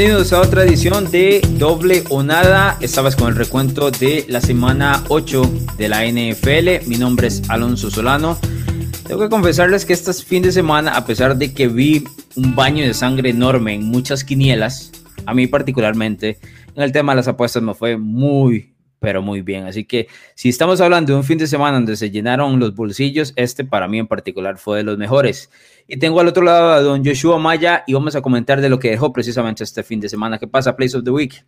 bienvenidos a otra edición de Doble o Nada. Estabas con el recuento de la semana 8 de la NFL. Mi nombre es Alonso Solano. Tengo que confesarles que este fin de semana, a pesar de que vi un baño de sangre enorme en muchas quinielas, a mí particularmente, en el tema de las apuestas me fue muy, pero muy bien. Así que si estamos hablando de un fin de semana donde se llenaron los bolsillos, este para mí en particular fue de los mejores. Y tengo al otro lado a don Joshua Maya y vamos a comentar de lo que dejó precisamente este fin de semana. ¿Qué pasa, Place of the Week?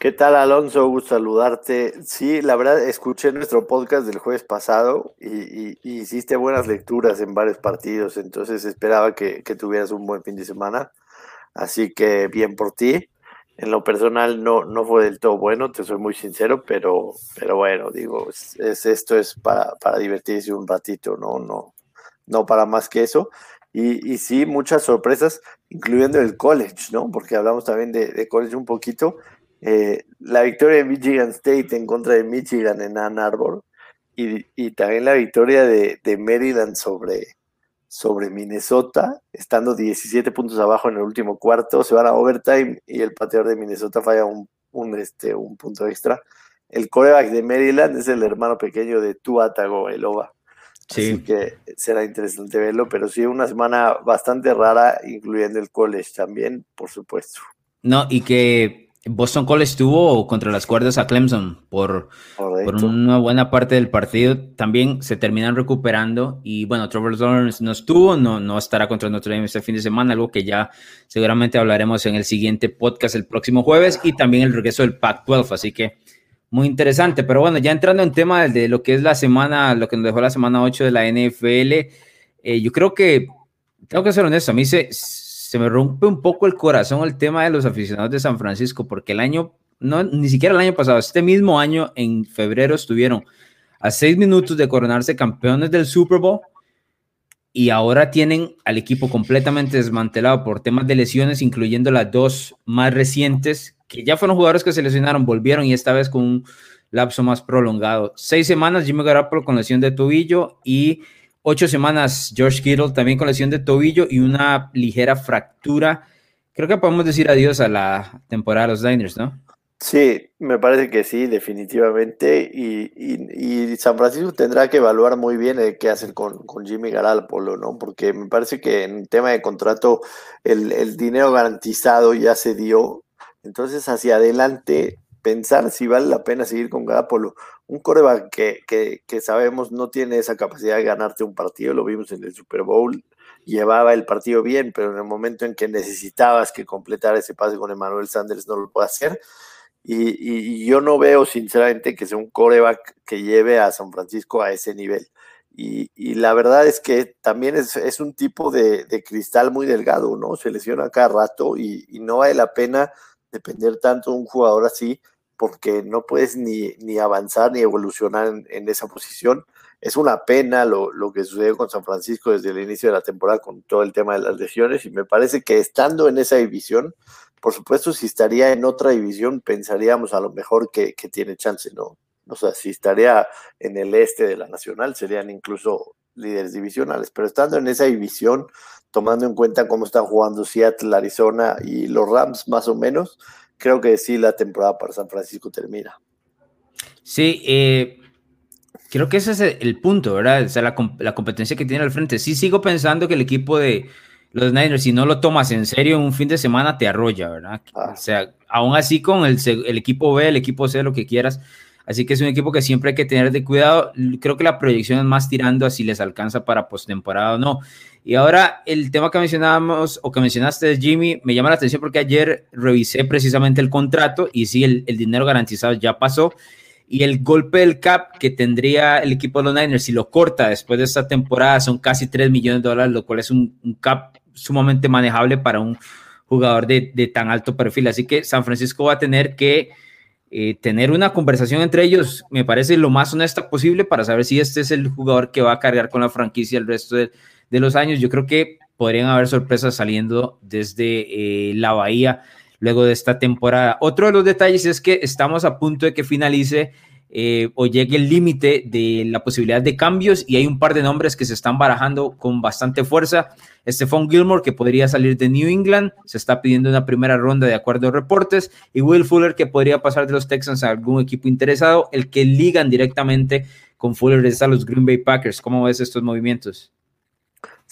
¿Qué tal, Alonso? Gusto saludarte. Sí, la verdad, escuché nuestro podcast del jueves pasado y, hiciste buenas lecturas en varios partidos, entonces esperaba que, tuvieras un buen fin de semana. Así que bien por ti. En lo personal no, no fue del todo bueno, te soy muy sincero, pero, pero bueno, digo, es, esto es para, para divertirse un ratito, no, no, no para más que eso. Y, sí, muchas sorpresas, incluyendo el college, ¿no? Porque hablamos también de, college un poquito. Eh, la victoria de Michigan State en contra de Michigan en Ann Arbor y, también la victoria de, Maryland sobre, sobre Minnesota, estando 17 puntos abajo en el último cuarto, se van a overtime y el pateador de Minnesota falla un, un, este, un punto extra. El coreback de Maryland es el hermano pequeño de Tua Tagovailoa. Sí. Así que será interesante verlo, pero sí una semana bastante rara, incluyendo el college también, por supuesto. No, y que Boston College estuvo contra las cuerdas a Clemson por, por, una buena parte del partido. También se terminan recuperando. Y bueno, Trevor Lawrence no estuvo, no, no estará contra Notre Dame este fin de semana, algo que ya seguramente hablaremos en el siguiente podcast el próximo jueves. Y también el regreso del Pac-12. Así que muy interesante, pero bueno, ya entrando en tema de lo que es la semana, lo que nos dejó la semana 8 de la NFL, eh, yo creo que, tengo que ser honesto, a mí se, se me rompe un poco el corazón el tema de los aficionados de San Francisco, porque el año, no, ni siquiera el año pasado, este mismo año, en febrero, estuvieron a seis minutos de coronarse campeones del Super Bowl y ahora tienen al equipo completamente desmantelado por temas de lesiones, incluyendo las dos más recientes que ya fueron jugadores que se lesionaron, volvieron y esta vez con un lapso más prolongado. Seis semanas Jimmy Garoppolo con lesión de tobillo y ocho semanas George Kittle también con lesión de tobillo y una ligera fractura. Creo que podemos decir adiós a la temporada de los Diners, ¿no? Sí, me parece que sí, definitivamente. Y, San Francisco tendrá que evaluar muy bien qué hacer con, Jimmy Garoppolo, ¿no? Porque me parece que en tema de contrato el, el dinero garantizado ya se dio entonces, hacia adelante, pensar si vale la pena seguir con Garapolo. Un coreback que, que, sabemos no tiene esa capacidad de ganarte un partido, lo vimos en el Super Bowl, llevaba el partido bien, pero en el momento en que necesitabas que completara ese pase con Emmanuel Sanders no lo puede hacer. Y, yo no veo sinceramente que sea un coreback que lleve a San Francisco a ese nivel. Y, la verdad es que también es, un tipo de, cristal muy delgado, ¿no? Se lesiona cada rato y, y no vale la pena depender tanto de un jugador así, porque no puedes ni, ni avanzar ni evolucionar en, esa posición. Es una pena lo, lo, que sucedió con San Francisco desde el inicio de la temporada con todo el tema de las lesiones y me parece que estando en esa división, por supuesto, si estaría en otra división, pensaríamos a lo mejor que, que tiene chance, ¿no? O sea, si estaría en el este de la Nacional, serían incluso líderes divisionales, pero estando en esa división, tomando en cuenta cómo están jugando Seattle, Arizona y los Rams más o menos, creo que sí la temporada para San Francisco termina. Sí, eh, creo que ese es el punto, ¿verdad? O sea, la, competencia que tiene al frente. Sí sigo pensando que el equipo de los Niners, si no lo tomas en serio en un fin de semana, te arrolla, ¿verdad? Ah. O sea, aún así con el, el equipo B, el equipo C, lo que quieras, Así que es un equipo que siempre hay que tener de cuidado. Creo que la proyección es más tirando a si les alcanza para postemporada o no. Y ahora el tema que mencionábamos o que mencionaste, Jimmy, me llama la atención porque ayer revisé precisamente el contrato y sí, el, dinero garantizado ya pasó. Y el golpe del cap que tendría el equipo de los Niners, si lo corta después de esta temporada, son casi 3 millones de dólares, lo cual es un, cap sumamente manejable para un jugador de, de tan alto perfil. Así que San Francisco va a tener que eh, tener una conversación entre ellos me parece lo más honesta posible para saber si este es el jugador que va a cargar con la franquicia el resto de, los años. Yo creo que podrían haber sorpresas saliendo desde eh, la Bahía luego de esta temporada. Otro de los detalles es que estamos a punto de que finalice eh, o llegue el límite de la posibilidad de cambios y hay un par de nombres que se están barajando con bastante fuerza. Stephon Gilmore, que podría salir de New England, se está pidiendo una primera ronda de acuerdo a reportes, y Will Fuller, que podría pasar de los Texans a algún equipo interesado, el que ligan directamente con Fuller es a los Green Bay Packers. ¿Cómo ves estos movimientos?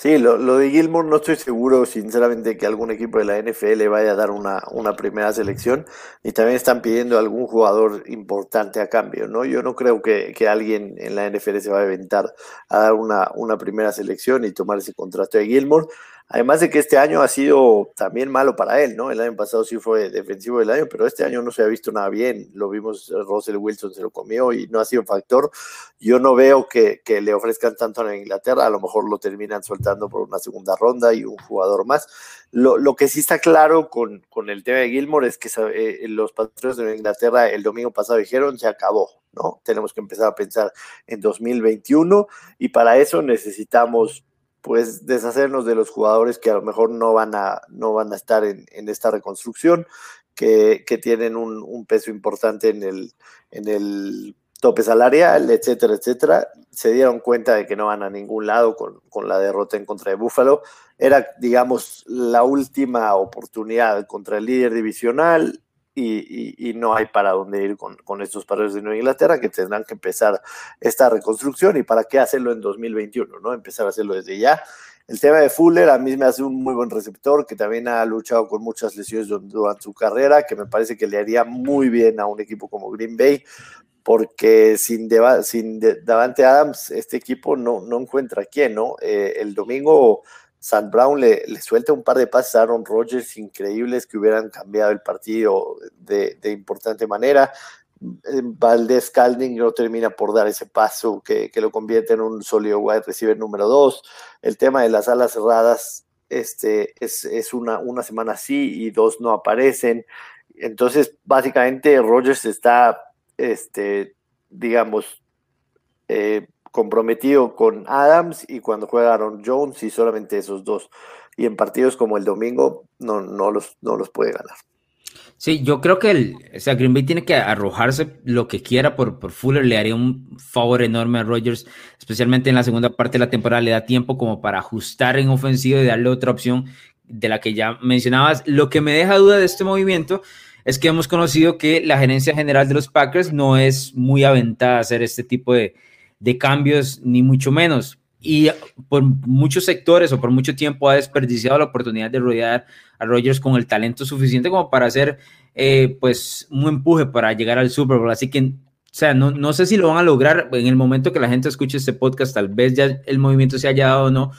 Sí, lo, de Gilmore no estoy seguro, sinceramente, que algún equipo de la NFL vaya a dar una, una, primera selección. Y también están pidiendo algún jugador importante a cambio, ¿no? Yo no creo que, que alguien en la NFL se va a aventar a dar una, una primera selección y tomar ese contrato de Gilmore. Además de que este año ha sido también malo para él, ¿no? El año pasado sí fue defensivo del año, pero este año no se ha visto nada bien. Lo vimos, Russell Wilson se lo comió y no ha sido factor. Yo no veo que, le ofrezcan tanto a Inglaterra, a lo mejor lo terminan soltando por una segunda ronda y un jugador más. Lo, que sí está claro con, con, el tema de Gilmore es que eh, los patriotas de Inglaterra el domingo pasado dijeron se acabó, ¿no? Tenemos que empezar a pensar en 2021 y para eso necesitamos pues deshacernos de los jugadores que a lo mejor no van a, no van a estar en, esta reconstrucción, que, tienen un, peso importante en el, en el tope salarial, etcétera, etcétera. Se dieron cuenta de que no van a ningún lado con, la derrota en contra de Buffalo. Era, digamos, la última oportunidad contra el líder divisional y, no hay para dónde ir con, estos padres de Nueva Inglaterra que tendrán que empezar esta reconstrucción y para qué hacerlo en 2021, ¿no? Empezar a hacerlo desde ya. El tema de Fuller a mí me hace un muy buen receptor que también ha luchado con muchas lesiones durante su carrera, que me parece que le haría muy bien a un equipo como Green Bay, porque sin, sin Davante Adams este equipo no, no encuentra quién, ¿no? Eh, el domingo San Brown le, suelta un par de pases a Aaron Rodgers increíbles que hubieran cambiado el partido de, importante manera. Eh, Valdez Calding no termina por dar ese paso que, lo convierte en un sólido wide receiver número dos. El tema de las alas cerradas este, es, una, una semana sí y dos no aparecen. Entonces, básicamente, Rodgers está, este, digamos, eh, comprometido con Adams y cuando juega Aaron Jones y solamente esos dos. Y en partidos como el domingo no, no, los, no los puede ganar. Sí, yo creo que el, o sea, Green Bay tiene que arrojarse lo que quiera por, por Fuller, le haría un favor enorme a Rodgers, especialmente en la segunda parte de la temporada, le da tiempo como para ajustar en ofensiva y darle otra opción de la que ya mencionabas. Lo que me deja duda de este movimiento es que hemos conocido que la gerencia general de los Packers no es muy aventada a hacer este tipo de, de cambios, ni mucho menos. Y por muchos sectores o por mucho tiempo ha desperdiciado la oportunidad de rodear a Rogers con el talento suficiente como para hacer eh, pues un empuje para llegar al Super Bowl. Así que, o sea, no, no sé si lo van a lograr en el momento que la gente escuche este podcast, tal vez ya el movimiento se haya dado o no.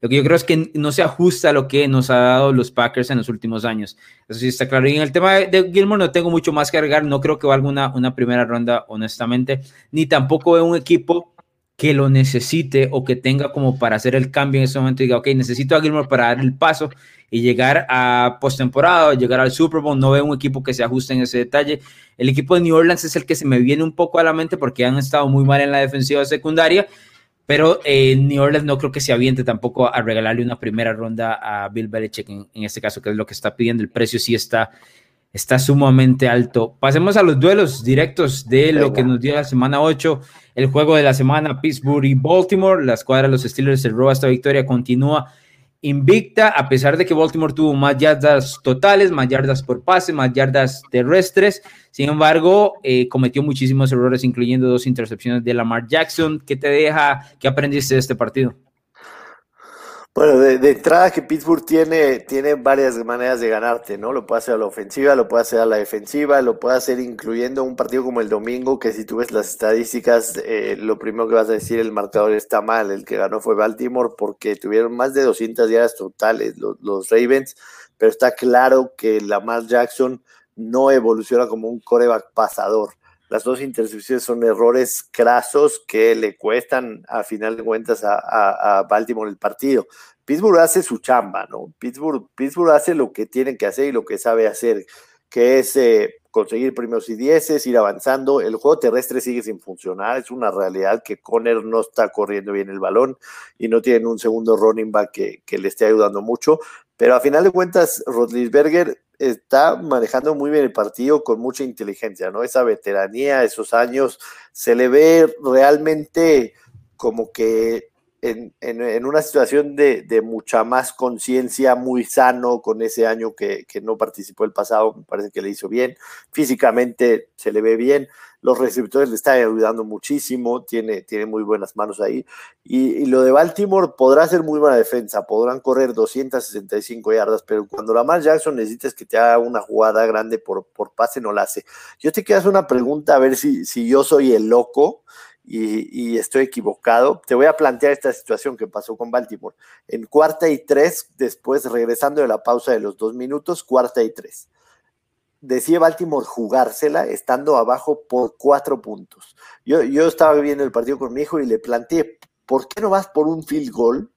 Lo que yo creo es que no se ajusta a lo que nos ha dado los Packers en los últimos años. Eso sí está claro. Y en el tema de Gilmore no tengo mucho más que agregar. No creo que valga una, una primera ronda, honestamente. Ni tampoco veo un equipo que lo necesite o que tenga como para hacer el cambio en ese momento y diga, ok, necesito a Gilmore para dar el paso y llegar a postemporada llegar al Super Bowl. No veo un equipo que se ajuste en ese detalle. El equipo de New Orleans es el que se me viene un poco a la mente porque han estado muy mal en la defensiva secundaria pero eh, New Orleans no creo que se aviente tampoco a regalarle una primera ronda a Bill Belichick en, este caso, que es lo que está pidiendo. El precio sí está, está sumamente alto. Pasemos a los duelos directos de lo que nos dio la semana 8. El juego de la semana, Pittsburgh y Baltimore. La escuadra de los Steelers roba esta victoria, continúa invicta, a pesar de que Baltimore tuvo más yardas totales, más yardas por pase, más yardas terrestres. Sin embargo, eh, cometió muchísimos errores, incluyendo dos intercepciones de Lamar Jackson. ¿Qué te deja? ¿Qué aprendiste de este partido? Bueno, de, entrada que Pittsburgh tiene, tiene varias maneras de ganarte, ¿no? Lo puede hacer a la ofensiva, lo puede hacer a la defensiva, lo puede hacer incluyendo un partido como el domingo, que si tú ves las estadísticas, eh, lo primero que vas a decir, el marcador está mal, el que ganó fue Baltimore porque tuvieron más de 200 yardas totales los, los Ravens, pero está claro que Lamar Jackson no evoluciona como un coreback pasador. Las dos intercepciones son errores crasos que le cuestan a final de cuentas a, Baltimore el partido. Pittsburgh hace su chamba, ¿no? Pittsburgh, Pittsburgh hace lo que tiene que hacer y lo que sabe hacer, que es eh, conseguir primeros y dieces, ir avanzando. El juego terrestre sigue sin funcionar, es una realidad que Conner no está corriendo bien el balón y no tienen un segundo running back que, que le esté ayudando mucho. Pero a final de cuentas, Rodlisberger está manejando muy bien el partido con mucha inteligencia, ¿no? Esa veteranía, esos años, se le ve realmente como que en, una situación de, mucha más conciencia, muy sano con ese año que, no participó el pasado, me parece que le hizo bien, físicamente se le ve bien, los receptores le están ayudando muchísimo, tiene, tiene muy buenas manos ahí, y, lo de Baltimore podrá ser muy buena defensa, podrán correr 265 yardas, pero cuando la Lamar Jackson necesitas que te haga una jugada grande por, por pase, no la hace. Yo te quiero hacer una pregunta, a ver si, si yo soy el loco, y, estoy equivocado. Te voy a plantear esta situación que pasó con Baltimore. En cuarta y tres, después regresando de la pausa de los dos minutos, cuarta y tres. Decía Baltimore jugársela estando abajo por cuatro puntos. Yo, yo estaba viendo el partido con mi hijo y le planteé, ¿por qué no vas por un field goal?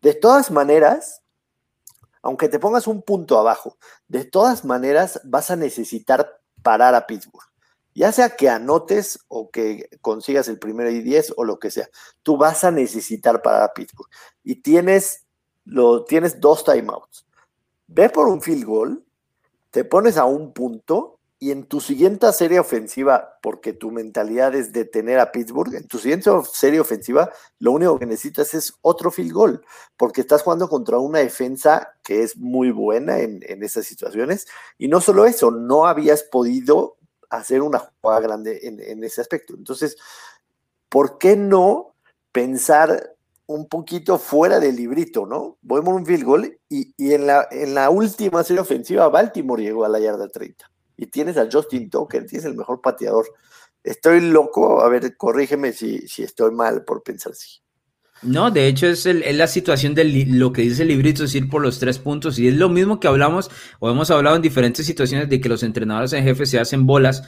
De todas maneras, aunque te pongas un punto abajo, de todas maneras vas a necesitar parar a Pittsburgh ya sea que anotes o que consigas el primero y diez o lo que sea, tú vas a necesitar para Pittsburgh. Y tienes, lo, tienes dos timeouts. Ve por un field goal, te pones a un punto y en tu siguiente serie ofensiva, porque tu mentalidad es detener a Pittsburgh, en tu siguiente serie ofensiva, lo único que necesitas es otro field goal, porque estás jugando contra una defensa que es muy buena en, en esas situaciones. Y no solo eso, no habías podido hacer una jugada grande en, ese aspecto. Entonces, ¿por qué no pensar un poquito fuera del librito, ¿no? Voy por un field goal y, en, la, en la última serie ofensiva Baltimore llegó a la yarda 30 y tienes a Justin Tucker, tienes el mejor pateador. Estoy loco, a ver, corrígeme si, si estoy mal por pensar así. No, de hecho es, la situación de lo que dice el librito, es ir por los tres puntos. Y es lo mismo que hablamos o hemos hablado en diferentes situaciones de que los entrenadores en jefe se hacen bolas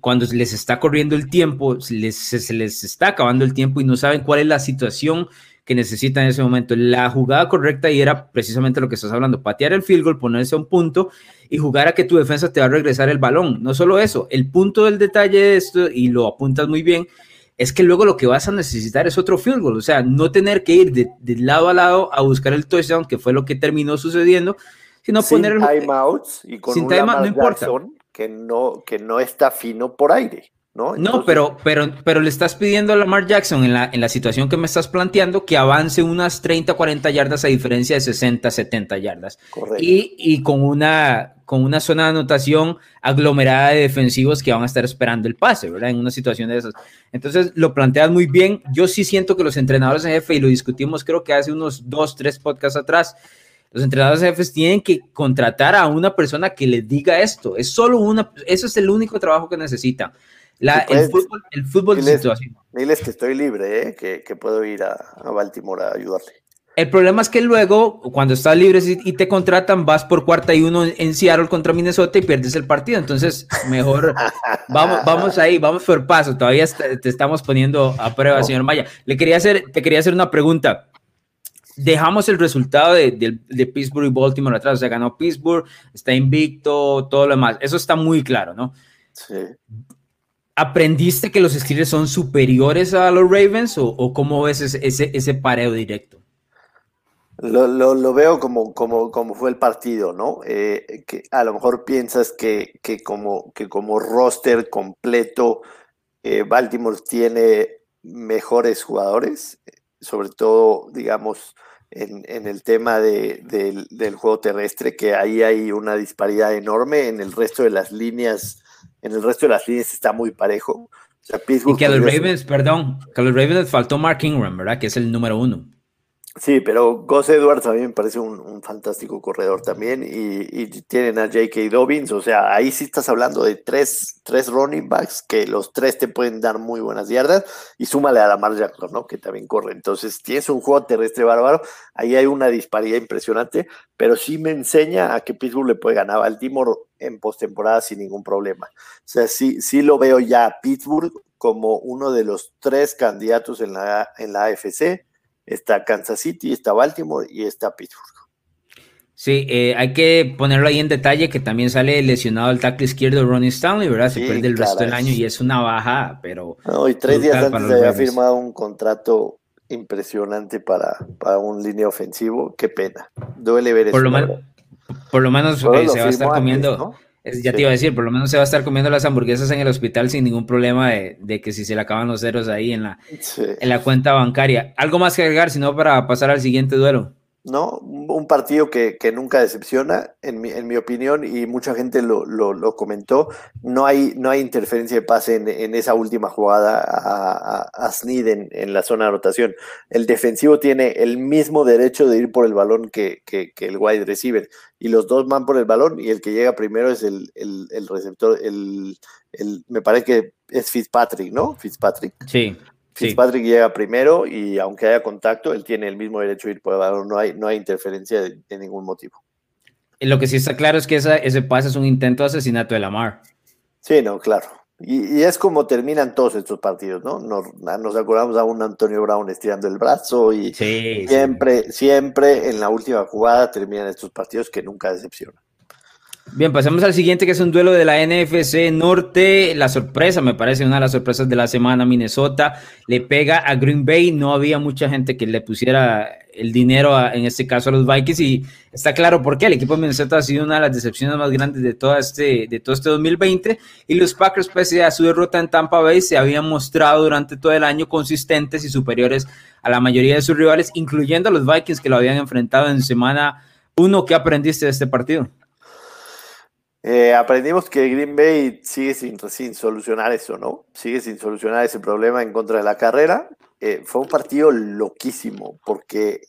cuando les está corriendo el tiempo, se les está acabando el tiempo y no saben cuál es la situación que necesitan en ese momento. La jugada correcta y era precisamente lo que estás hablando, patear el field goal, ponerse a un punto y jugar a que tu defensa te va a regresar el balón. No solo eso, el punto del detalle de esto, y lo apuntas muy bien, es que luego lo que vas a necesitar es otro field goal, o sea, no tener que ir de, lado a lado a buscar el touchdown, que fue lo que terminó sucediendo, sino poner el timeouts y con sin un no importa. que no que no está fino por aire. ¿No? pero, pero, pero le estás pidiendo a Lamar Jackson en la, en la situación que me estás planteando que avance unas 30, 40 yardas a diferencia de 60, 70 yardas. Y, y, con, una, con una zona de anotación aglomerada de defensivos que van a estar esperando el pase, ¿verdad? En una situación de esas. Entonces lo planteas muy bien. Yo sí siento que los entrenadores en jefe, y lo discutimos creo que hace unos dos, tres podcasts atrás, los entrenadores jefes tienen que contratar a una persona que les diga esto. Es solo una, eso es el único trabajo que necesitan el fútbol, el fútbol diles, Diles que estoy libre, ¿eh? que, puedo ir a, Baltimore a ayudarle. El problema es que luego, cuando estás libre y te contratan, vas por cuarta y uno en Seattle contra Minnesota y pierdes el partido. Entonces, mejor vamos, vamos ahí, vamos por paso. Todavía te estamos poniendo a prueba, señor Maya. Le quería hacer, te quería hacer una pregunta. Dejamos el resultado de, de Pittsburgh y Baltimore atrás. O sea, ganó Pittsburgh, está invicto, todo lo demás. Eso está muy claro, ¿no? Sí. ¿Aprendiste que los Steelers son superiores a los Ravens o, cómo ves ese, ese, pareo directo? Lo, veo como, como, como, fue el partido, ¿no? Eh, que a lo mejor piensas que, como, que como roster completo eh, Baltimore tiene mejores jugadores, sobre todo, digamos, en, el tema del, del, juego terrestre, que ahí hay una disparidad enorme en el resto de las líneas en el resto de las líneas está muy parejo. y que a los Ravens, perdón, que a los Ravens faltó Mark Ingram, ¿verdad? Que es el número uno. Sí, pero Gus Edwards a mí me parece un, fantástico corredor también. Y, tienen a J.K. Dobbins. O sea, ahí sí estás hablando de tres, tres running backs que los tres te pueden dar muy buenas yardas. Y súmale a Lamar Jackson, ¿no? Que también corre. Entonces tienes un juego terrestre bárbaro. Ahí hay una disparidad impresionante. Pero sí me enseña a que Pittsburgh le puede ganar al Baltimore en postemporada sin ningún problema. O sea, sí, sí lo veo ya a Pittsburgh como uno de los tres candidatos en la, en la AFC está Kansas City, está Baltimore y está Pittsburgh. Sí, eh, hay que ponerlo ahí en detalle que también sale lesionado el tackle izquierdo Ronnie Stanley, ¿verdad? Se pierde el resto del año y es una baja, pero... No, y tres días antes había firmado un contrato impresionante para, para un línea ofensivo. Qué pena. Duele ver por eso. Lo Por lo menos se va a estar comiendo. Ya te iba a decir, por lo menos se va a estar comiendo las hamburguesas en el hospital sin ningún problema de, que si se le acaban los ceros ahí en la, en la cuenta bancaria. ¿Algo más que agregar, sino para pasar al siguiente duelo? ¿No? Un partido que, nunca decepciona, en mi, en mi, opinión, y mucha gente lo, lo, comentó, no hay, no hay interferencia de pase en, esa última jugada a, a, en, la zona de rotación. El defensivo tiene el mismo derecho de ir por el balón que, el wide receiver, y los dos van por el balón, y el que llega primero es el, receptor, el, el, me parece que es Fitzpatrick, ¿no? Fitzpatrick. Sí. Fitzpatrick llega primero y aunque haya contacto, él tiene el mismo derecho de ir por el balón, no hay, no hay interferencia de, ningún motivo. Lo que sí está claro es que ese pase es un intento de asesinato de Lamar. Sí, no, claro. Y, es como terminan todos estos partidos, ¿no? Nos, acordamos a un Antonio Brown estirando el brazo y siempre, siempre en la última jugada terminan estos partidos que nunca decepcionan. Bien, pasemos al siguiente, que es un duelo de la NFC Norte. La sorpresa, me parece una de las sorpresas de la semana. Minnesota le pega a Green Bay. No había mucha gente que le pusiera el dinero, en este caso a los Vikings, y está claro por qué. El equipo de Minnesota ha sido una de las decepciones más grandes de todo este, de todo este 2020. Y los Packers, pese a su derrota en Tampa Bay, se habían mostrado durante todo el año consistentes y superiores a la mayoría de sus rivales, incluyendo a los Vikings que lo habían enfrentado en semana 1. ¿Qué aprendiste de este partido? Eh, aprendimos que Green Bay sigue sin, sin, solucionar eso, ¿no? Sigue sin solucionar ese problema en contra de la carrera. Eh, fue un partido loquísimo porque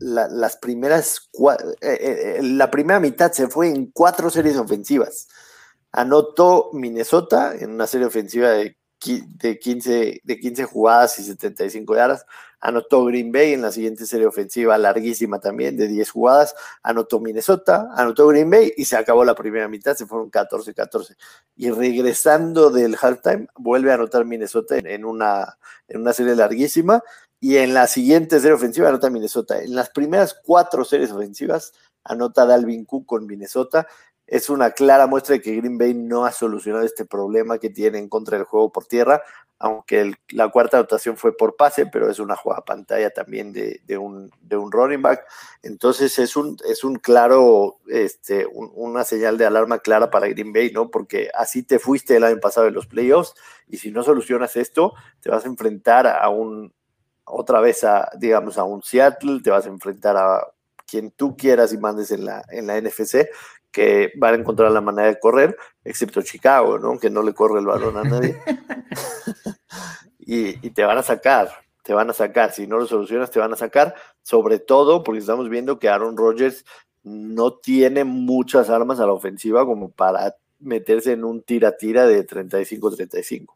las primeras, eh, la primera mitad se fue en cuatro series ofensivas. Anotó Minnesota en una serie ofensiva de, de, 15, de 15 jugadas y 75 yardas. Anotó Green Bay en la siguiente serie ofensiva larguísima también de 10 jugadas. Anotó Minnesota, anotó Green Bay y se acabó la primera mitad, se fueron 14-14. Y regresando del halftime, vuelve a anotar Minnesota en una, en una serie larguísima. Y en la siguiente serie ofensiva anota Minnesota. En las primeras cuatro series ofensivas anota Dalvin Cook con Minnesota es una clara muestra de que Green Bay no ha solucionado este problema que tiene en contra del juego por tierra, aunque la cuarta anotación fue por pase, pero es una jugada pantalla también de, un, de un running back. Entonces es un, es un claro, este, una señal de alarma clara para Green Bay, ¿no? Porque así te fuiste el año pasado en los playoffs y si no solucionas esto, te vas a enfrentar a un, otra vez a, digamos, a un Seattle, te vas a enfrentar a quien tú quieras y mandes en la, en la NFC, que van a encontrar la manera de correr, excepto Chicago, ¿no? Que no le corre el balón a nadie. y, te van a sacar, te van a sacar. Si no lo solucionas, te van a sacar. Sobre todo porque estamos viendo que Aaron Rodgers no tiene muchas armas a la ofensiva como para meterse en un tira-tira de 35-35.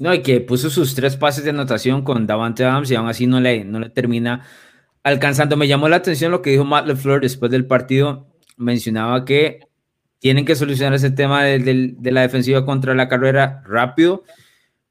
No, y que puso sus tres pases de anotación con Davante Adams y aún así no le, no le termina alcanzando. Me llamó la atención lo que dijo Matt LeFleur después del partido mencionaba que tienen que solucionar ese tema de, la defensiva contra la carrera rápido,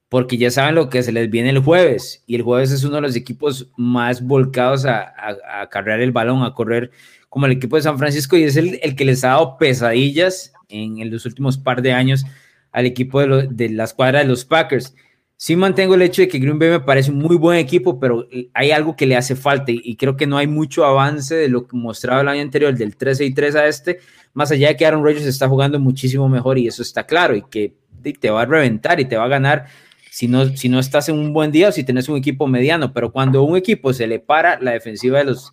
porque ya saben lo que se les viene el jueves, y el jueves es uno de los equipos más volcados a, a, cargar el balón, a correr como el equipo de San Francisco, y es el, que les ha dado pesadillas en, los últimos par de años al equipo de, de la escuadra de los Packers sí mantengo el hecho de que Green Bay me parece un muy buen equipo, pero hay algo que le hace falta y, creo que no hay mucho avance de lo que mostraba el año anterior, del 13 y 3 a este, más allá de que Aaron Rodgers está jugando muchísimo mejor y eso está claro y que te va a reventar y te va a ganar si no, si no estás en un buen día o si tienes un equipo mediano, pero cuando un equipo se le para, la defensiva de los,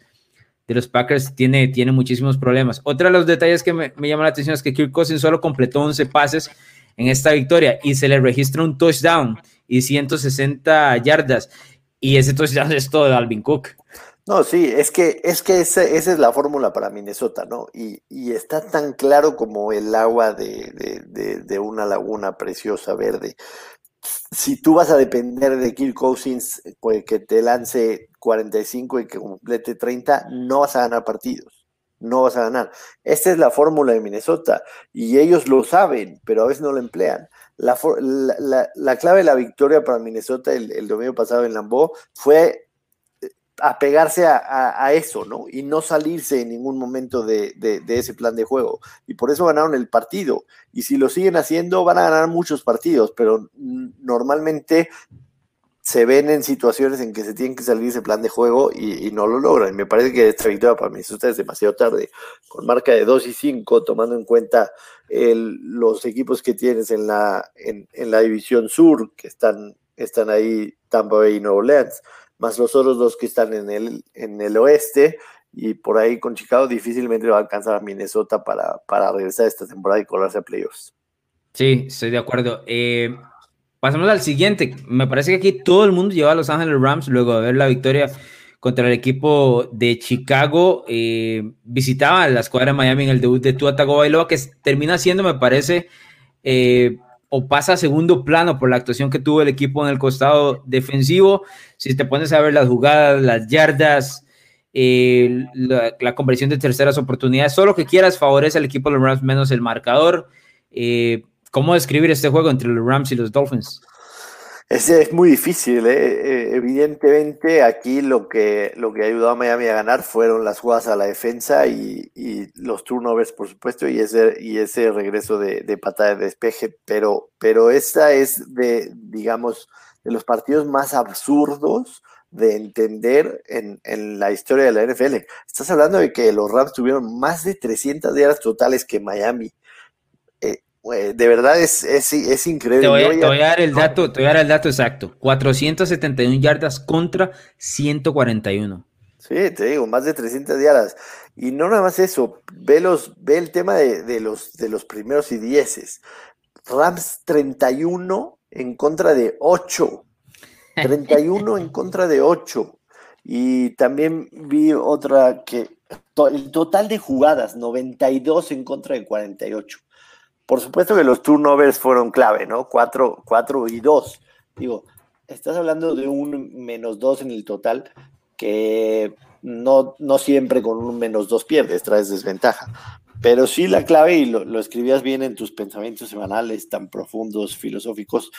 de los Packers tiene, tiene muchísimos problemas. Otro de los detalles que me, me llama la atención es que Kirk Cousins solo completó 11 pases en esta victoria y se le registra un touchdown y 160 yardas. Y ese touchdown es todo de Alvin Cook. No, sí, es que, es que esa, es la fórmula para Minnesota, ¿no? Y, está tan claro como el agua de, una laguna preciosa verde. Si tú vas a depender de Kirk Cousins pues, que te lance 45 y que complete 30, no vas a ganar partidos. No vas a ganar. Esta es la fórmula de Minnesota y ellos lo saben, pero a veces no lo emplean. La, la, clave de la victoria para Minnesota el, domingo pasado en Lambeau fue eh, apegarse a, a, eso, ¿no? Y no salirse en ningún momento de, de, ese plan de juego. Y por eso ganaron el partido. Y si lo siguen haciendo, van a ganar muchos partidos, pero normalmente se ven en situaciones en que se tienen que salir ese plan de juego y, no lo logran. Me parece que esta victoria para Minnesota es demasiado tarde, con marca de 2 y 5, tomando en cuenta los equipos que tienes en la, en, la división sur, que están, están ahí Tampa Bay y Nueva Orleans, más los otros dos que están en el, en el oeste, y por ahí con Chicago difícilmente va a alcanzar a Minnesota para, para regresar esta temporada y colarse a playoffs. Sí, estoy de acuerdo. Eh, pasamos al siguiente. Me parece que aquí todo el mundo lleva a Los Ángeles Rams luego de ver la victoria contra el equipo de Chicago. Eh, visitaba la escuadra de Miami en el debut de Tua Tagovailoa, que termina siendo, me parece, eh, o pasa a segundo plano por la actuación que tuvo el equipo en el costado defensivo. Si te pones a ver las jugadas, las yardas, eh, la, conversión de terceras oportunidades, todo lo que quieras favorece al equipo de los Rams menos el marcador. ¿Cómo describir este juego entre los Rams y los Dolphins? Es, es muy difícil, ¿eh? evidentemente aquí lo que, lo que ayudó a Miami a ganar fueron las jugadas a la defensa y, los turnovers, por supuesto, y ese, y ese regreso de, patada de despeje, pero, pero esta es de, digamos, de los partidos más absurdos de entender en, la historia de la NFL. Estás hablando de que los Rams tuvieron más de 300 yardas totales que Miami. Eh, de verdad es, es, increíble. Te voy, a, dar el dato, te voy a dar el dato exacto. 471 yardas contra 141. Sí, te digo, más de 300 yardas. Y no nada más eso, ve, los, ve el tema de, los, de los primeros y dieces. Rams 31 en contra de 8. 31 en contra de 8. Y también vi otra que el total de jugadas, 92 en contra de 48. Por supuesto que los turnovers fueron clave, ¿no? 4, 4 y 2. Digo, estás hablando de un menos 2 en el total que no, no siempre con un menos 2 pierdes, traes desventaja. Pero sí la clave, y lo, lo, escribías bien en tus pensamientos semanales tan profundos, filosóficos,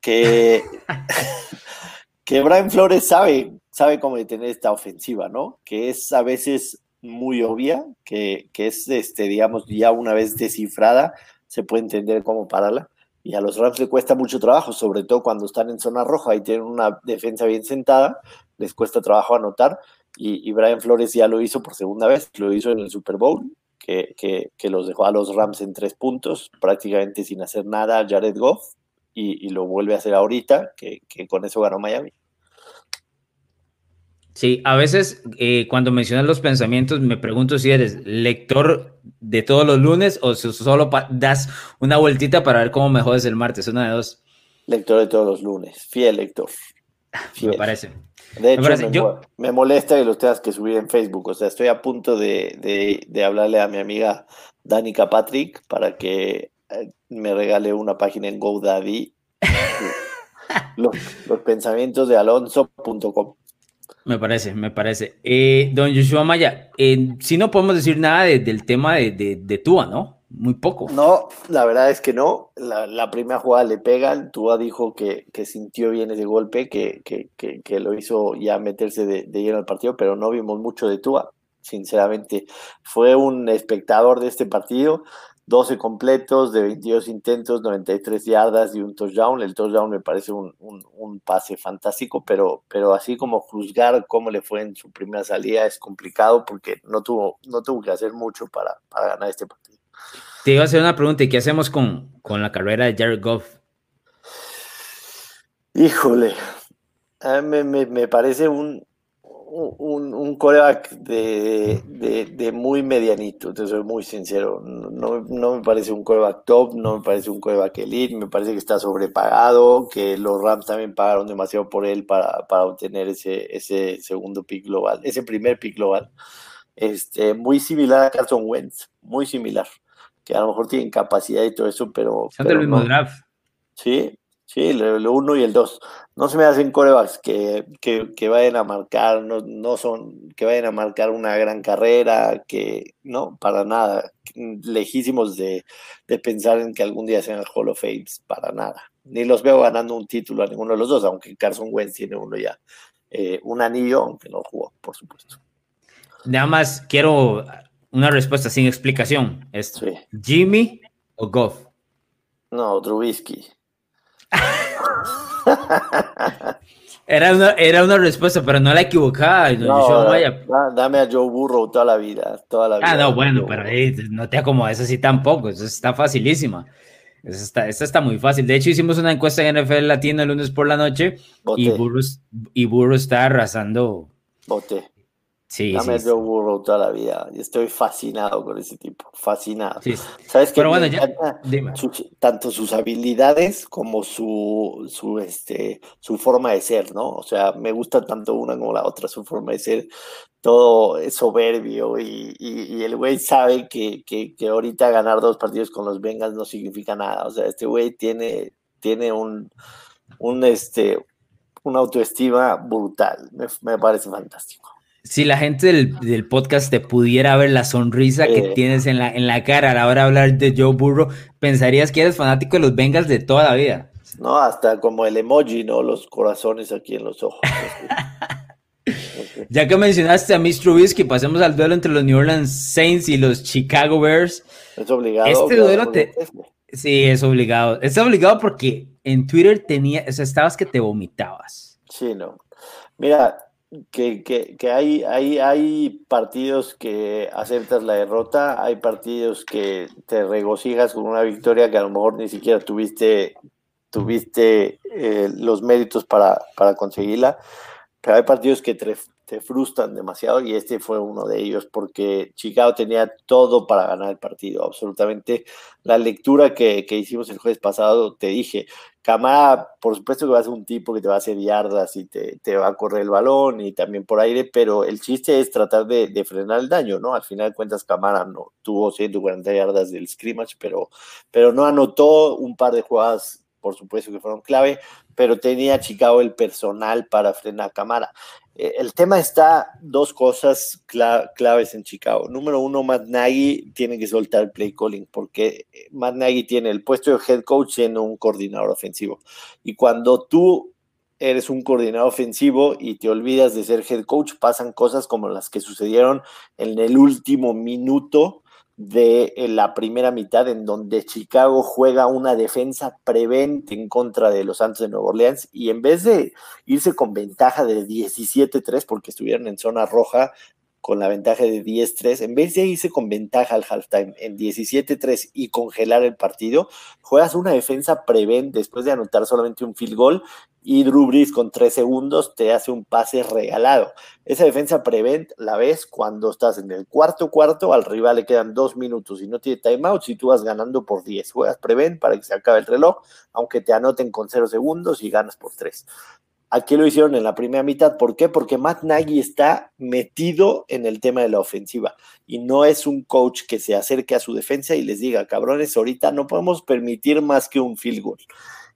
que, que Brian Flores sabe, sabe cómo detener esta ofensiva, ¿no? Que es a veces muy obvia, que, que es, este, digamos, ya una vez descifrada, se puede entender cómo pararla. Y a los Rams le cuesta mucho trabajo, sobre todo cuando están en zona roja y tienen una defensa bien sentada, les cuesta trabajo anotar. Y, Brian Flores ya lo hizo por segunda vez, lo hizo en el Super Bowl, que, que, que, los dejó a los Rams en tres puntos, prácticamente sin hacer nada Jared Goff y, lo vuelve a hacer ahorita, que, con eso ganó Miami. Sí, a veces eh, cuando mencionas los pensamientos me pregunto si eres lector de todos los lunes o si solo das una vueltita para ver cómo me jodes el martes, una de dos. Lector de todos los lunes, fiel lector. Me parece. De hecho, me, molesta que los tengas que subir en Facebook. O sea, estoy a punto de, de hablarle a mi amiga Danica Patrick para que me regale una página en GoDaddy. los, pensamientos de alonso.com. Me parece, me parece. Eh, don Joshua Maya, eh, si no podemos decir nada del tema de, de, Tua, ¿no? Muy poco. No, la verdad es que no. La, primera jugada le pegan. Tua dijo que, sintió bien ese golpe, que, que, lo hizo ya meterse de, de, lleno al partido, pero no vimos mucho de Tua. Sinceramente, fue un espectador de este partido. 12 completos de 22 intentos, 93 yardas y un touchdown. El touchdown me parece un, pase fantástico, pero, pero así como juzgar cómo le fue en su primera salida es complicado porque no tuvo, no tuvo que hacer mucho para, ganar este partido. Te iba a hacer una pregunta, ¿y qué hacemos con, con la carrera de Jared Goff? Híjole, me parece un, un, un coreback de, de, muy medianito, te soy muy sincero. No, no, me parece un coreback top, no me parece un coreback elite, me parece que está sobrepagado, que los Rams también pagaron demasiado por él para, para obtener ese, ese segundo pick global, ese primer pick global. Este, muy similar a Carson Wentz, muy similar, que a lo mejor tienen capacidad y todo eso, pero... Son del mismo draft. Sí, Sí, el uno y el dos. No se me hacen corebacks que, que, vayan a marcar, no, no, son, que vayan a marcar una gran carrera, que no, para nada. Lejísimos de, pensar en que algún día sean Hall of Fame, para nada. Ni los veo ganando un título a ninguno de los dos, aunque Carson Wentz tiene uno ya. Eh, un anillo, aunque no jugó, por supuesto. Nada más quiero una respuesta sin explicación. ¿Es Jimmy o Goff? No, Trubisky. Era una, era una respuesta, pero no la equivocada. No, dame a Joe Burrow toda la vida, toda la ah, vida. Ah, no, bueno, pero no te acomodes así tampoco, eso está facilísima. Está, está muy fácil. De hecho, hicimos una encuesta en NFL Latino el lunes por la noche y Burrow, y Burrow está arrasando. Bote. Sí, Dame sí, Joe Burrow toda la vida. Estoy fascinado con ese tipo, fascinado. ¿Sabes qué? Pero bueno, ya, tanto sus habilidades como su, su, este, su forma de ser, ¿no? O sea, me gusta tanto una como la otra, su forma de ser. Todo es soberbio y, y, el güey sabe que, que, que, ahorita ganar dos partidos con los Bengals no significa nada. O sea, este güey tiene, tiene un, un, este, una autoestima brutal. me, me parece fantástico si la gente del, podcast te pudiera ver la sonrisa que tienes en la, en la cara a la hora de hablar de Joe Burrow, pensarías que eres fanático de los Bengals de toda la vida. No, hasta como el emoji, ¿no? Los corazones aquí en los ojos. Ya que mencionaste a Mr. Trubisky, pasemos al duelo entre los New Orleans Saints y los Chicago Bears. Es obligado. Este duelo te... Sí, es obligado. Es obligado porque en Twitter tenía, o sea, estabas que te vomitabas. Sí, no. Mira, que, que, que hay, hay, hay, partidos que aceptas la derrota, hay partidos que te regocijas con una victoria que a lo mejor ni siquiera tuviste, tuviste eh, los méritos para, para conseguirla, pero hay partidos que te frustran demasiado y este fue uno de ellos porque Chicago tenía todo para ganar el partido, absolutamente. La lectura que, que hicimos el jueves pasado, te dije, Camara, por supuesto que va a ser un tipo que te va a hacer yardas y te, te va a correr el balón y también por aire, pero el chiste es tratar de, de, frenar el daño, ¿no? Al final de cuentas, Camara no tuvo 140 yardas del scrimmage, pero, pero no anotó un par de jugadas por supuesto que fueron clave, pero tenía Chicago el personal para frenar a Camara. Eh, el tema está dos cosas claves en Chicago. Número uno, Matt Nagy tiene que soltar el play calling porque eh, Matt Nagy tiene el puesto de head coach siendo un coordinador ofensivo. Y cuando tú eres un coordinador ofensivo y te olvidas de ser head coach, pasan cosas como las que sucedieron en el último minuto de eh, la primera mitad en donde Chicago juega una defensa prevent en contra de los Santos de Nueva Orleans y en vez de irse con ventaja de 17-3 porque estuvieron en zona roja con la ventaja de 10-3, en vez de irse con ventaja al halftime en 17-3 y congelar el partido, juegas una defensa prevent después de anotar solamente un field goal y Drew con tres segundos te hace un pase regalado. Esa defensa prevent la ves cuando estás en el cuarto cuarto, al rival le quedan dos minutos y no tiene timeout y tú vas ganando por 10. Juegas prevent para que se acabe el reloj, aunque te anoten con cero segundos y ganas por tres. Aquí lo hicieron en la primera mitad. ¿Por qué? Porque Matt Nagy está metido en el tema de la ofensiva y no es un coach que se acerque a su defensa y les diga, cabrones, ahorita no podemos permitir más que un field goal.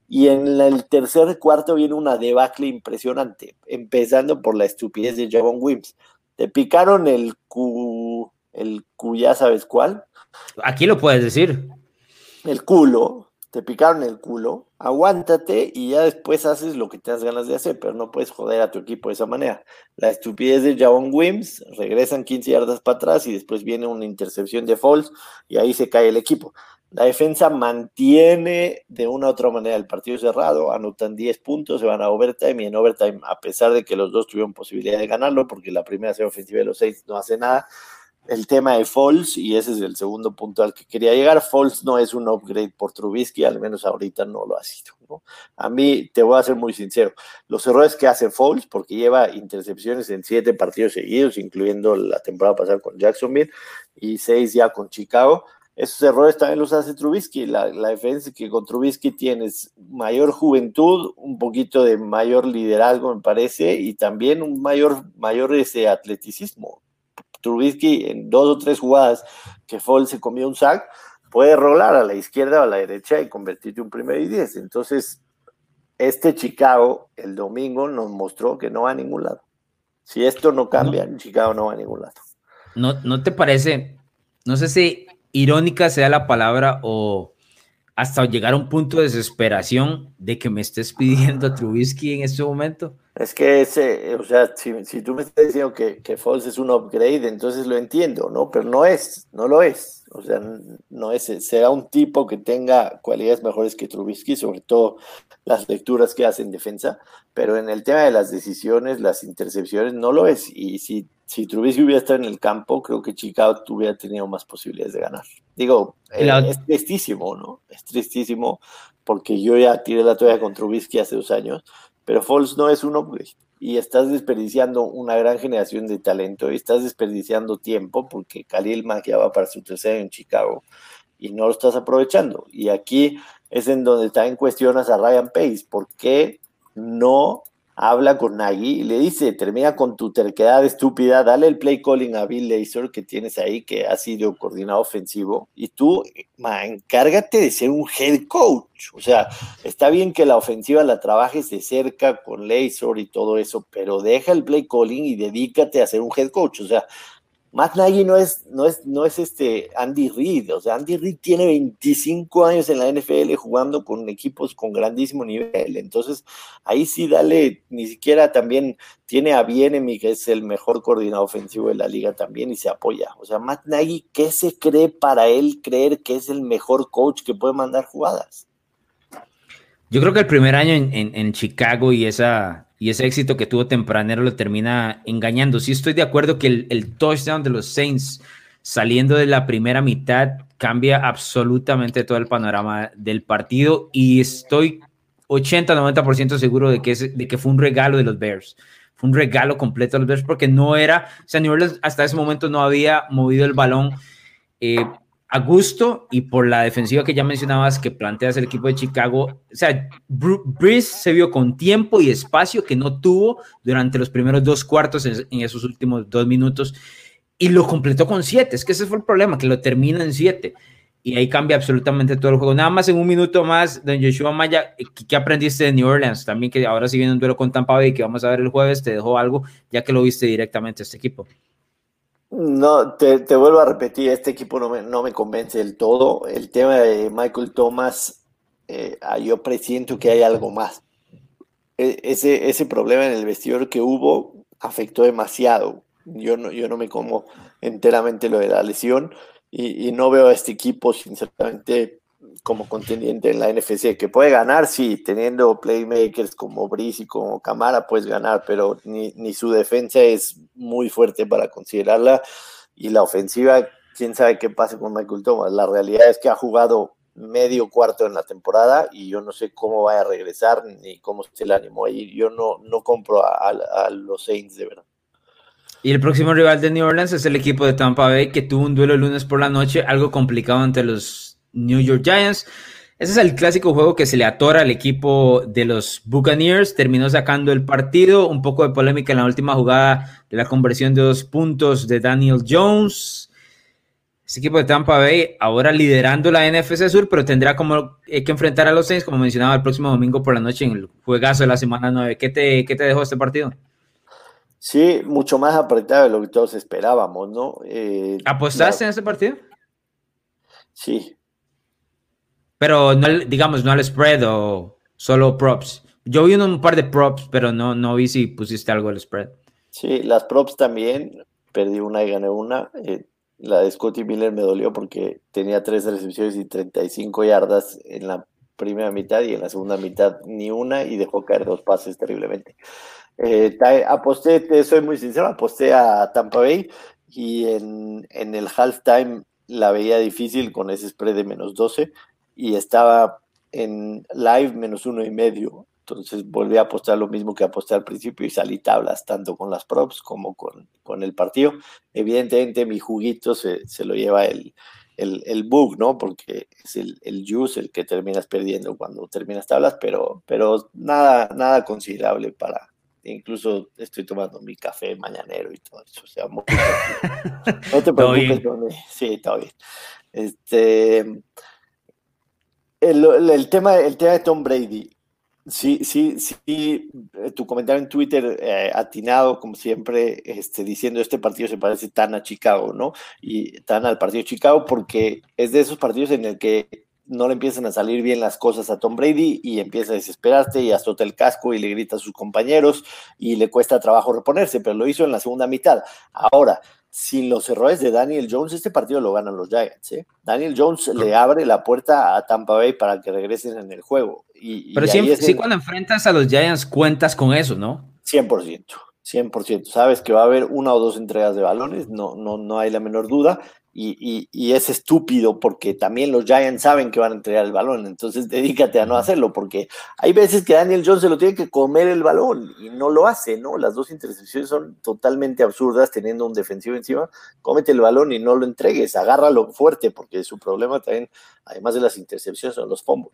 Y en el tercer cuarto viene una debacle impresionante, empezando por la estupidez de Javon Wims. Te picaron el cu, el cu, ya sabes cuál. Aquí lo puedes decir. El culo, te picaron el culo, aguántate y ya después haces lo que te ganas de hacer, pero no puedes joder a tu equipo de esa manera. La estupidez de Javon Wims, regresan 15 yardas para atrás y después viene una intercepción de Falls y ahí se cae el equipo. La defensa mantiene de una u otra manera el partido cerrado, anotan 10 puntos, se van a overtime y en overtime, a pesar de que los dos tuvieron posibilidad de ganarlo, porque la primera serie ofensiva de los seis no hace nada, el tema de Falls, y ese es el segundo punto al que quería llegar, Falls no es un upgrade por Trubisky, al menos ahorita no lo ha sido. A mí, te voy a ser muy sincero, los errores que hace Falls, porque lleva intercepciones en siete partidos seguidos, incluyendo la temporada pasada con Jacksonville y seis ya con Chicago, esos errores también los hace Trubisky. La, la defensa que con Trubisky tienes mayor juventud, un poquito de mayor liderazgo, me parece, y también un mayor, mayor ese atleticismo. Trubisky en dos o tres jugadas que Fall se comió un sack, puede rolar a la izquierda o a la derecha y convertirte un primer y diez. Entonces, este Chicago el domingo nos mostró que no va a ningún lado. Si esto no cambia, Chicago no va a ningún lado. ¿No, ¿No te parece? No sé si irónica sea la palabra o hasta llegar a un punto de desesperación de que me estés pidiendo a Trubisky en este momento. Es que ese, o sea, si, tú me estás diciendo que, que Falls es un upgrade, entonces lo entiendo, ¿no? Pero no es, no lo es. O sea, no es, será un tipo que tenga cualidades mejores que Trubisky, sobre todo las lecturas que hace en defensa, pero en el tema de las decisiones, las intercepciones, no lo es. Y si, si Trubisky hubiera estado en el campo, creo que Chicago hubiera tenido más posibilidades de ganar. Digo, eh, es tristísimo, ¿no? Es tristísimo porque yo ya tiré la toalla con Trubisky hace dos años pero Falls no es un upgrade y estás desperdiciando una gran generación de talento y estás desperdiciando tiempo porque Khalil Mack va para su tercero en Chicago y no lo estás aprovechando. Y aquí es en donde también cuestionas a Ryan Pace, ¿por qué no habla con Nagy y le dice, termina con tu terquedad estúpida, dale el play calling a Bill Lazor que tienes ahí, que ha sido coordinado ofensivo, y tú encárgate de ser un head coach. O sea, está bien que la ofensiva la trabajes de cerca con Lazor y todo eso, pero deja el play calling y dedícate a ser un head coach. O sea, Matt Nagy no es, no es, no es este Andy Reid, o sea, Andy Reid tiene 25 años en la NFL jugando con equipos con grandísimo nivel, entonces ahí sí dale, ni siquiera también tiene a Bienemi, que es el mejor coordinador ofensivo de la liga también, y se apoya. O sea, Matt Nagy, ¿qué se cree para él creer que es el mejor coach que puede mandar jugadas? Yo creo que el primer año en, en Chicago y esa y ese éxito que tuvo tempranero lo termina engañando. Sí estoy de acuerdo que el, touchdown de los Saints saliendo de la primera mitad cambia absolutamente todo el panorama del partido y estoy 80-90% seguro de que, de que fue un regalo de los Bears. Fue un regalo completo de los Bears porque no era, o sea, New Orleans hasta ese momento no había movido el balón. Eh, a gusto y por la defensiva que ya mencionabas que planteas el equipo de Chicago, o sea, Brice se vio con tiempo y espacio que no tuvo durante los primeros dos cuartos en, esos últimos dos minutos y lo completó con siete. Es que ese fue el problema, que lo termina en siete y ahí cambia absolutamente todo el juego. Nada más en un minuto más, don Joshua Maya, ¿qué aprendiste de New Orleans? También que ahora si viene un duelo con Tampa Bay que vamos a ver el jueves, te dejó algo ya que lo viste directamente este equipo. No, te, vuelvo a repetir, este equipo no me, no me convence del todo. El tema de Michael Thomas, eh, ah, yo presiento que hay algo más. E, ese, ese problema en el vestidor que hubo afectó demasiado. Yo no, yo no me como enteramente lo de la lesión y, y no veo a este equipo, sinceramente, como contendiente en la NFC, que puede ganar, sí, teniendo playmakers como Brice y como Camara, puedes ganar, pero ni, ni, su defensa es muy fuerte para considerarla. Y la ofensiva, quién sabe qué pase con Michael Thomas. La realidad es que ha jugado medio cuarto en la temporada y yo no sé cómo va a regresar ni cómo se le animó ahí. Yo no, no compro a, a los Saints de verdad. Y el próximo rival de New Orleans es el equipo de Tampa Bay que tuvo un duelo el lunes por la noche, algo complicado ante los New York Giants. Ese es el clásico juego que se le atora al equipo de los Buccaneers. Terminó sacando el partido. Un poco de polémica en la última jugada de la conversión de dos puntos de Daniel Jones. Ese equipo de Tampa Bay ahora liderando la NFC Sur, pero tendrá como eh, que enfrentar a los Saints, como mencionaba, el próximo domingo por la noche en el juegazo de la semana 9. ¿Qué te, qué te dejó este partido? Sí, mucho más apretado de lo que todos esperábamos, ¿no? Eh, ¿Apostaste en este partido? Sí, pero no, digamos, no al spread o solo props. Yo vi un par de props, pero no, no vi si pusiste algo al spread. Sí, las props también. Perdí una y gané una. Eh, la de Scotty Miller me dolió porque tenía tres recepciones y 35 yardas en la primera mitad y en la segunda mitad ni una y dejó caer dos pases terriblemente. Eh, aposté, te soy muy sincero, aposté a Tampa Bay y en, en el halftime la veía difícil con ese spread de menos 12 y estaba en live menos uno y medio. Entonces volví a apostar lo mismo que aposté al principio y salí tablas, tanto con las props como con, con el partido. Evidentemente mi juguito se, se lo lleva el, el, el, bug, ¿no? Porque es el, el juice el que terminas perdiendo cuando terminas tablas, pero, pero nada, nada considerable para, incluso estoy tomando mi café mañanero y todo eso. O sea, no te preocupes, sí, todo bien. Este, el, tema, el tema de Tom Brady. Sí, sí, sí, tu comentario en Twitter eh, atinado, como siempre, este, diciendo este partido se parece tan a Chicago, ¿no? Y tan al partido de Chicago porque es de esos partidos en el que no le empiezan a salir bien las cosas a Tom Brady y empieza a desesperarse y azota el casco y le grita a sus compañeros y le cuesta trabajo reponerse, pero lo hizo en la segunda mitad. Ahora, sin los errores de Daniel Jones, este partido lo ganan los Giants. ¿eh? Daniel Jones le abre la puerta a Tampa Bay para que regresen en el juego. Y, Pero siempre, sí, cuando enfrentas a los Giants cuentas con eso, ¿no? 100%. 100%. Sabes que va a haber una o dos entregas de balones, no, no, no hay la menor duda. Y, es estúpido porque también los Giants saben que van a entregar el balón, entonces dedícate a no hacerlo, porque hay veces que Daniel Jones se lo tiene que comer el balón y no lo hace, ¿no? Las dos intercepciones son totalmente absurdas teniendo un defensivo encima, cómete el balón y no lo entregues, agárralo fuerte, porque su problema también, además de las intercepciones, son los fumbles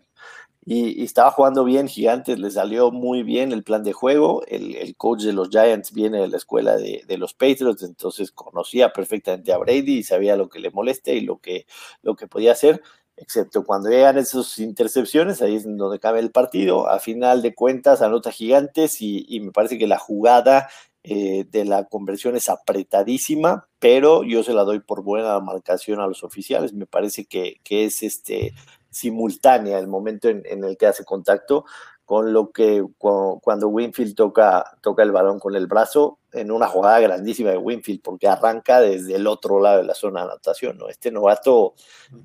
y, estaba jugando bien, Gigantes le salió muy bien el plan de juego, el, coach de los Giants viene de la escuela de, los Patriots, entonces conocía perfectamente a Brady y sabía lo que le molesta y lo que, lo que podía hacer, excepto cuando llegan esas intercepciones, ahí es donde cabe el partido, a final de cuentas anota Gigantes y, me parece que la jugada eh, de la conversión es apretadísima, pero yo se la doy por buena marcación a los oficiales. Me parece que, que es este simultánea el momento en, el que hace contacto con lo que cuando Winfield toca, toca el balón con el brazo en una jugada grandísima de Winfield porque arranca desde el otro lado de la zona de anotación. ¿no? Este novato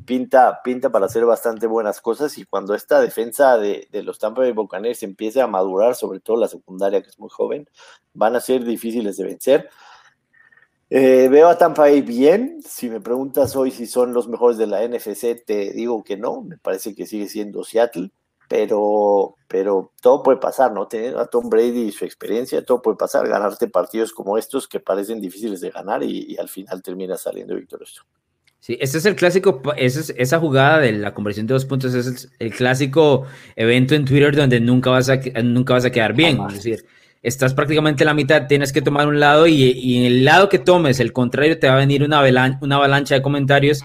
pinta, pinta para hacer bastante buenas cosas y cuando esta defensa de, de los Tampa Bay Buccaneers empiece a madurar, sobre todo la secundaria que es muy joven, van a ser difíciles de vencer. Eh, veo a Tampa Bay bien. Si me preguntas hoy si son los mejores de la NFC, te digo que no. Me parece que sigue siendo Seattle. Pero, pero todo puede pasar, ¿no? Tener a Tom Brady y su experiencia, todo puede pasar. Ganarte partidos como estos que parecen difíciles de ganar y, al final termina saliendo victorioso. Sí, ese es el clásico, esa jugada de la conversión de dos puntos es el, clásico evento en Twitter donde nunca vas a, nunca vas a quedar bien. Es decir, estás prácticamente en la mitad, tienes que tomar un lado y, en el lado que tomes, el contrario, te va a venir una, una avalancha de comentarios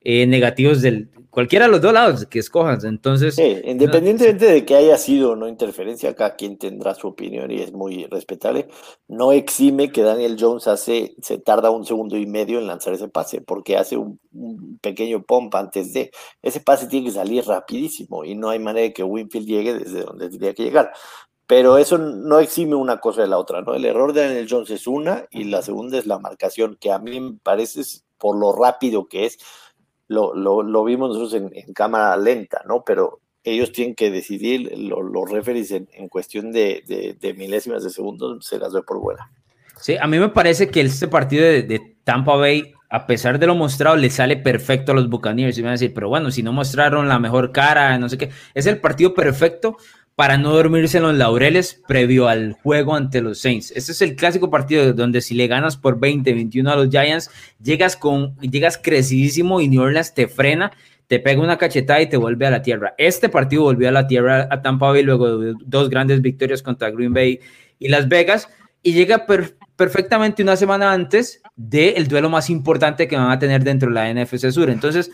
eh, negativos del cualquiera de los dos lados que escojas. Entonces, independientemente de que haya sido no interferencia, acá quien tendrá su opinión y es muy respetable, no exime que Daniel Jones hace, se tarda un segundo y medio en lanzar ese pase, porque hace un, un pequeño pump antes de. Ese pase tiene que salir rapidísimo y no hay manera de que Winfield llegue desde donde tendría que llegar pero eso no exime una cosa de la otra, ¿no? El error de Daniel Jones es una y la segunda es la marcación, que a mí me parece por lo rápido que es, lo, lo, vimos nosotros en, cámara lenta, ¿no? Pero ellos tienen que decidir, los referees en, cuestión de, milésimas de segundo, se las doy por buena. Sí, a mí me parece que este partido de, Tampa Bay, a pesar de lo mostrado, le sale perfecto a los Buccaneers. Y van a decir, pero bueno, si no mostraron la mejor cara, no sé qué, es el partido perfecto para no dormirse en los laureles previo al juego ante los Saints. Este es el clásico partido donde si le ganas por 20, 21 a los Giants, llegas con llegas crecidísimo y New Orleans te frena, te pega una cachetada y te vuelve a la tierra. Este partido volvió a la tierra a Tampa Bay luego de dos grandes victorias contra Green Bay y Las Vegas y llega perfectamente una semana antes del duelo más importante que van a tener dentro de la NFC Sur. Entonces,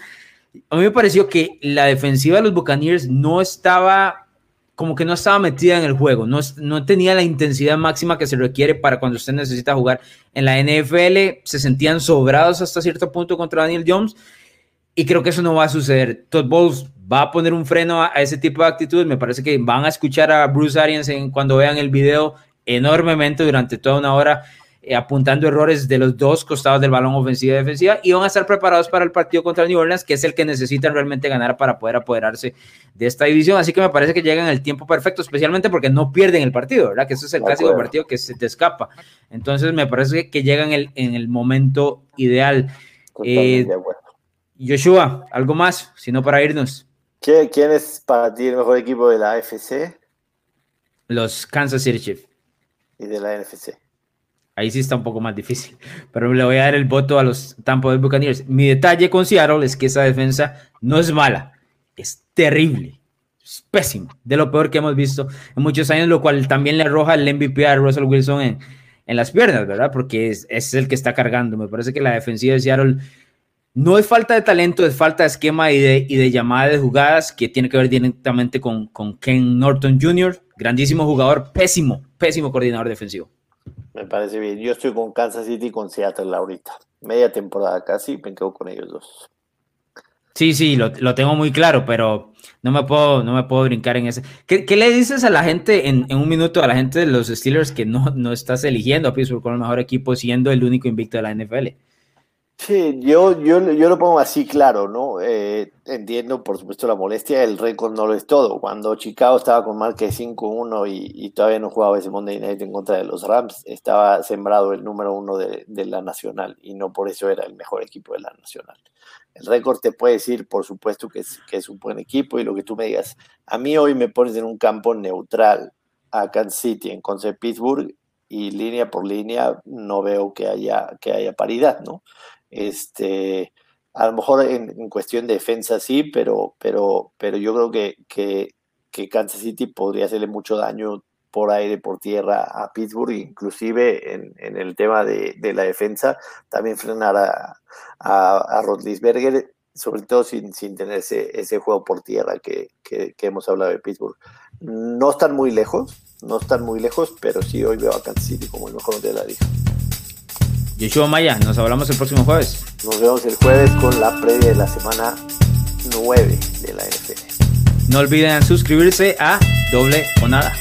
a mí me pareció que la defensiva de los Buccaneers no estaba como que no estaba metida en el juego, no, no tenía la intensidad máxima que se requiere para cuando usted necesita jugar en la NFL, se sentían sobrados hasta cierto punto contra Daniel Jones y creo que eso no va a suceder. Todd Bowles va a poner un freno a, ese tipo de actitudes, me parece que van a escuchar a Bruce Arians en, cuando vean el video enormemente durante toda una hora eh, apuntando errores de los dos costados del balón ofensiva y defensiva y van a estar preparados para el partido contra New Orleans, que es el que necesitan realmente ganar para poder apoderarse de esta división. Así que me parece que llegan el tiempo perfecto, especialmente porque no pierden el partido, ¿verdad? Que ese es el clásico partido que se te escapa. Entonces me parece que llegan en el, en el momento ideal. Eh, Joshua, ¿algo más? Si no, para irnos. ¿Quién es para ti el mejor equipo de la AFC? Los Kansas City Chiefs. Y de la NFC. Ahí sí está un poco más difícil. Pero le voy a dar el voto a los Tampa Bay Buccaneers. Mi detalle con Seattle es que esa defensa no es mala, es terrible. Es pésimo. De lo peor que hemos visto en muchos años, lo cual también le arroja el MVP a Russell Wilson en, en las piernas, ¿verdad? Porque es, es, el que está cargando. Me parece que la defensiva de Seattle no es falta de talento, es falta de esquema y de, y de llamada de jugadas que tiene que ver directamente con, con Ken Norton Jr., grandísimo jugador, pésimo, pésimo coordinador defensivo. Me parece bien. Yo estoy con Kansas City y con Seattle ahorita. Media temporada casi, me quedo con ellos dos. Sí, sí, lo, tengo muy claro, pero no me puedo, no me puedo brincar en ese. ¿Qué, le dices a la gente en, un minuto, a la gente de los Steelers que no, no estás eligiendo a Pittsburgh como el mejor equipo siendo el único invicto de la NFL? Sí, yo, yo, yo lo pongo así claro, ¿no? Eh, entiendo, por supuesto, la molestia, el récord no lo es todo. Cuando Chicago estaba con marca de 5-1 y, todavía no jugaba ese Monday Night en contra de los Rams, estaba sembrado el número uno de, la Nacional y no por eso era el mejor equipo de la Nacional. El récord te puede decir, por supuesto, que es, que es un buen equipo y lo que tú me digas. A mí hoy me pones en un campo neutral a Kansas City en contra de Pittsburgh y línea por línea no veo que haya, que haya paridad, ¿no? Este, a lo mejor en, cuestión de defensa sí, pero, pero, pero yo creo que, que, Kansas City podría hacerle mucho daño por aire, por tierra a Pittsburgh, inclusive en, en el tema de, la defensa, también frenar a, a, a Rodlisberger, sobre todo sin, sin tener ese, ese, juego por tierra que, que, hemos hablado de Pittsburgh. No están muy lejos, no están muy lejos, pero sí hoy veo a Kansas City como el mejor de la liga. Yoshua Maya, nos hablamos el próximo jueves. Nos vemos el jueves con la previa de la semana 9 de la NFL. No olviden suscribirse a Doble o Nada.